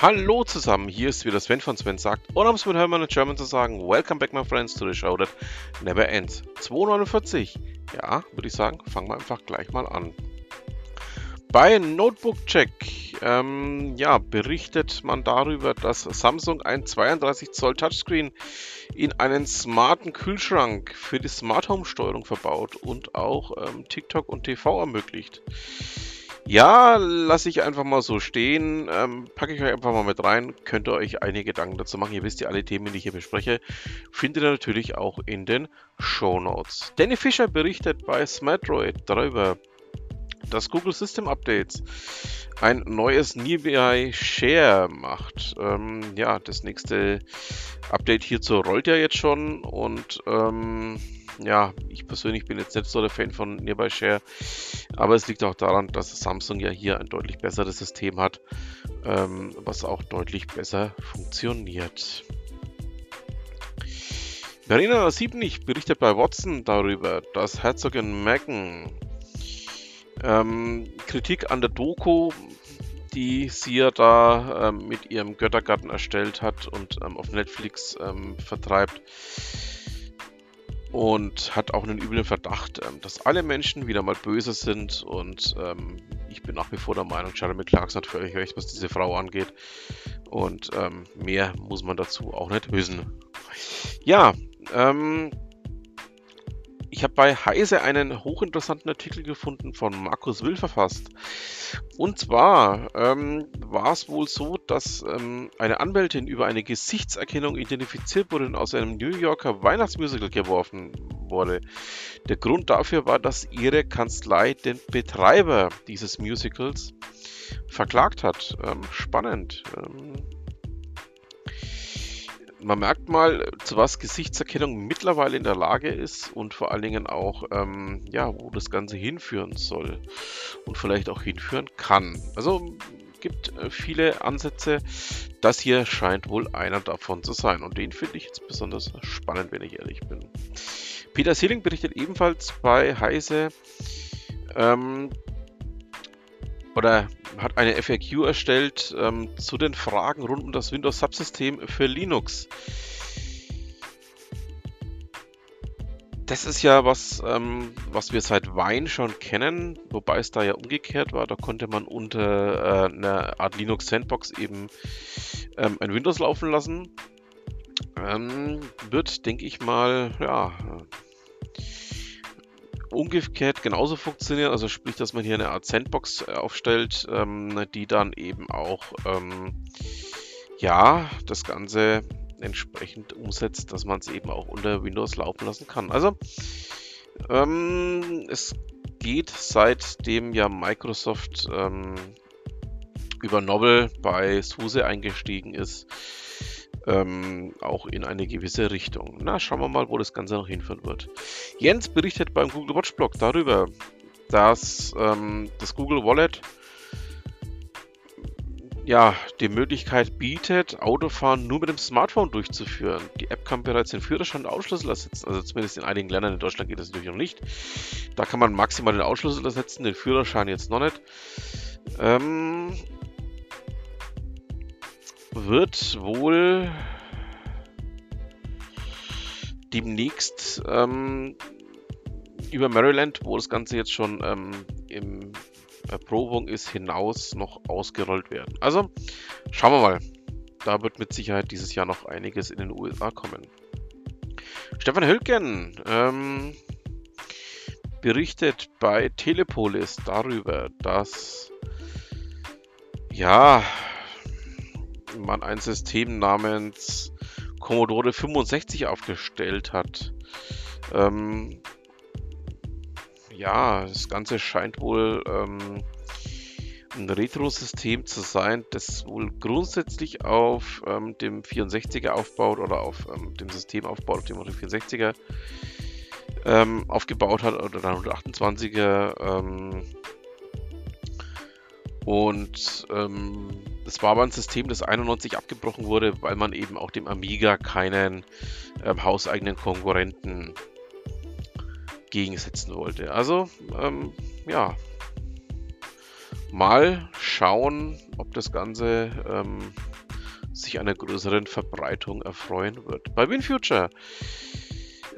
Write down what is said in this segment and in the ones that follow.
Hallo zusammen, hier ist wieder Sven von Sven sagt, oder um es mit Hermann in German zu sagen, Welcome back my friends to the show that never ends. 249, ja, würde ich sagen, fangen wir einfach gleich mal an. Bei Notebook Check ähm, ja, berichtet man darüber, dass Samsung ein 32 Zoll Touchscreen in einen smarten Kühlschrank für die Smart Home Steuerung verbaut und auch ähm, TikTok und TV ermöglicht. Ja, lasse ich einfach mal so stehen. Ähm, packe ich euch einfach mal mit rein. Könnt ihr euch einige Gedanken dazu machen. Ihr wisst ja, alle Themen, die ich hier bespreche, findet ihr natürlich auch in den Show Notes. Danny Fischer berichtet bei Smartroid darüber, dass Google System Updates ein neues Nearby Share macht. Ähm, ja, das nächste Update hierzu rollt ja jetzt schon und ähm, ja, ich persönlich bin jetzt nicht so der Fan von Nearby Share, aber es liegt auch daran, dass Samsung ja hier ein deutlich besseres System hat, ähm, was auch deutlich besser funktioniert. Verena Siebnig berichtet bei Watson darüber, dass Herzogin Meghan ähm, Kritik an der Doku, die sie ja da ähm, mit ihrem Göttergarten erstellt hat und ähm, auf Netflix ähm, vertreibt, und hat auch einen üblen Verdacht, ähm, dass alle Menschen wieder mal böse sind und ähm, ich bin nach wie vor der Meinung, Jeremy Clarkson hat völlig recht, was diese Frau angeht und ähm, mehr muss man dazu auch nicht wissen. Ja, ähm, ich habe bei Heise einen hochinteressanten Artikel gefunden von Markus Will verfasst. Und zwar ähm, war es wohl so, dass ähm, eine Anwältin über eine Gesichtserkennung identifiziert wurde und aus einem New Yorker Weihnachtsmusical geworfen wurde. Der Grund dafür war, dass ihre Kanzlei den Betreiber dieses Musicals verklagt hat. Ähm, spannend. Ähm, man merkt mal, zu was Gesichtserkennung mittlerweile in der Lage ist und vor allen Dingen auch, ähm, ja, wo das Ganze hinführen soll und vielleicht auch hinführen kann. Also gibt äh, viele Ansätze. Das hier scheint wohl einer davon zu sein und den finde ich jetzt besonders spannend, wenn ich ehrlich bin. Peter Seeling berichtet ebenfalls bei Heise, ähm, oder hat eine FAQ erstellt ähm, zu den Fragen rund um das Windows-Subsystem für Linux. Das ist ja was, ähm, was wir seit Wine schon kennen, wobei es da ja umgekehrt war. Da konnte man unter äh, einer Art Linux Sandbox eben ähm, ein Windows laufen lassen. Ähm, wird, denke ich mal, ja, umgekehrt genauso funktionieren. Also sprich, dass man hier eine Art Sandbox äh, aufstellt, ähm, die dann eben auch ähm, ja das Ganze entsprechend umsetzt, dass man es eben auch unter Windows laufen lassen kann. Also ähm, es geht seitdem ja Microsoft ähm, über Novel bei SUSE eingestiegen ist, ähm, auch in eine gewisse Richtung. Na, schauen wir mal, wo das Ganze noch hinführen wird. Jens berichtet beim Google Watch Blog darüber, dass ähm, das Google Wallet ja, die Möglichkeit bietet, Autofahren nur mit dem Smartphone durchzuführen. Die App kann bereits den Führerschein und Ausschlüssel ersetzen. Also zumindest in einigen Ländern in Deutschland geht das natürlich noch nicht. Da kann man maximal den Ausschlüssel ersetzen, den Führerschein jetzt noch nicht. Ähm, wird wohl demnächst ähm, über Maryland, wo das Ganze jetzt schon ähm, im Erprobung ist, hinaus noch ausgerollt werden. Also schauen wir mal. Da wird mit Sicherheit dieses Jahr noch einiges in den USA kommen. Stefan Hülken ähm, berichtet bei Telepolis darüber, dass ja man ein System namens Commodore 65 aufgestellt hat. Ähm, ja, das Ganze scheint wohl ähm, ein Retro-System zu sein, das wohl grundsätzlich auf ähm, dem 64er aufbaut oder auf ähm, dem System aufbaut, auf dem 64er ähm, aufgebaut hat oder dann 128er. Und ähm, war aber ein System, das 91 abgebrochen wurde, weil man eben auch dem Amiga keinen ähm, hauseigenen Konkurrenten gegensetzen wollte. Also, ähm, ja, mal schauen, ob das Ganze ähm, sich einer größeren Verbreitung erfreuen wird. Bei WinFuture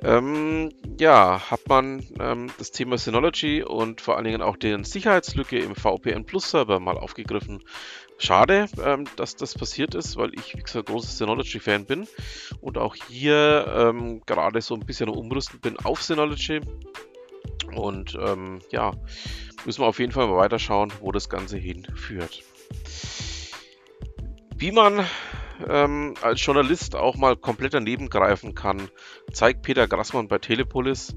ähm, ja, hat man ähm, das Thema Synology und vor allen Dingen auch den Sicherheitslücke im VPN Plus Server mal aufgegriffen. Schade, ähm, dass das passiert ist, weil ich, wie gesagt, großer Synology-Fan bin und auch hier ähm, gerade so ein bisschen umrüsten bin auf Synology. Und ähm, ja, müssen wir auf jeden Fall mal weiterschauen, wo das Ganze hinführt. Wie man ähm, als Journalist auch mal komplett daneben greifen kann, zeigt Peter Grassmann bei Telepolis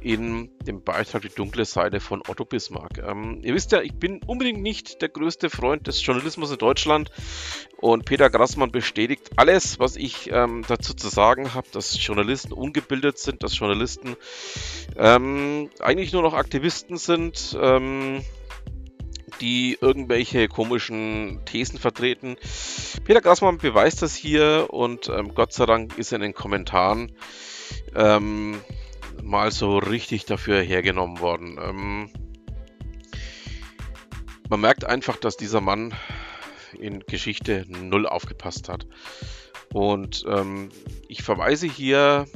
in dem Beitrag Die dunkle Seite von Otto Bismarck. Ähm, ihr wisst ja, ich bin unbedingt nicht der größte Freund des Journalismus in Deutschland und Peter Grassmann bestätigt alles, was ich ähm, dazu zu sagen habe, dass Journalisten ungebildet sind, dass Journalisten ähm, eigentlich nur noch Aktivisten sind. Die irgendwelche komischen Thesen vertreten. Peter Grassmann beweist das hier und ähm, Gott sei Dank ist er in den Kommentaren ähm, mal so richtig dafür hergenommen worden. Ähm, man merkt einfach, dass dieser Mann in Geschichte null aufgepasst hat. Und ähm, ich verweise hier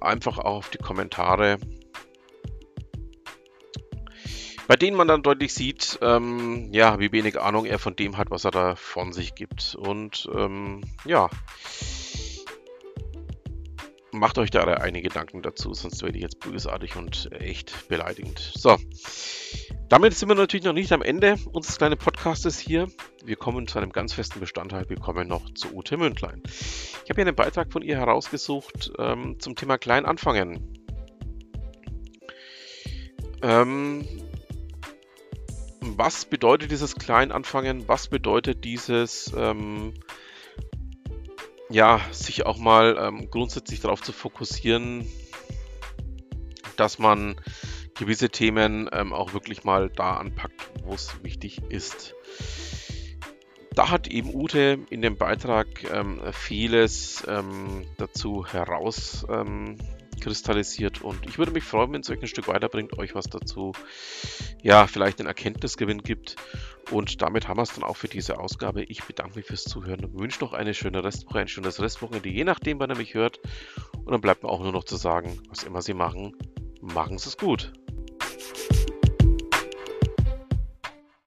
einfach auch auf die Kommentare bei denen man dann deutlich sieht, ähm, ja, wie wenig Ahnung er von dem hat, was er da von sich gibt. Und ähm, ja, macht euch da einige Gedanken dazu, sonst werde ich jetzt bösartig und echt beleidigend. So, damit sind wir natürlich noch nicht am Ende unseres kleinen Podcastes hier. Wir kommen zu einem ganz festen Bestandteil. Wir kommen noch zu Ute Mündlein. Ich habe hier einen Beitrag von ihr herausgesucht ähm, zum Thema Klein anfangen. Ähm, was bedeutet dieses Kleinanfangen? Was bedeutet dieses, ähm, ja, sich auch mal ähm, grundsätzlich darauf zu fokussieren, dass man gewisse Themen ähm, auch wirklich mal da anpackt, wo es wichtig ist. Da hat eben Ute in dem Beitrag ähm, vieles ähm, dazu heraus ähm, kristallisiert. Und ich würde mich freuen, wenn es euch ein Stück weiterbringt, euch was dazu, ja, vielleicht einen Erkenntnisgewinn gibt. Und damit haben wir es dann auch für diese Ausgabe. Ich bedanke mich fürs Zuhören und wünsche noch eine schöne Restwoche, ein schönes Restwochenende, je nachdem, wann ihr mich hört. Und dann bleibt mir auch nur noch zu sagen, was immer Sie machen, machen Sie es gut.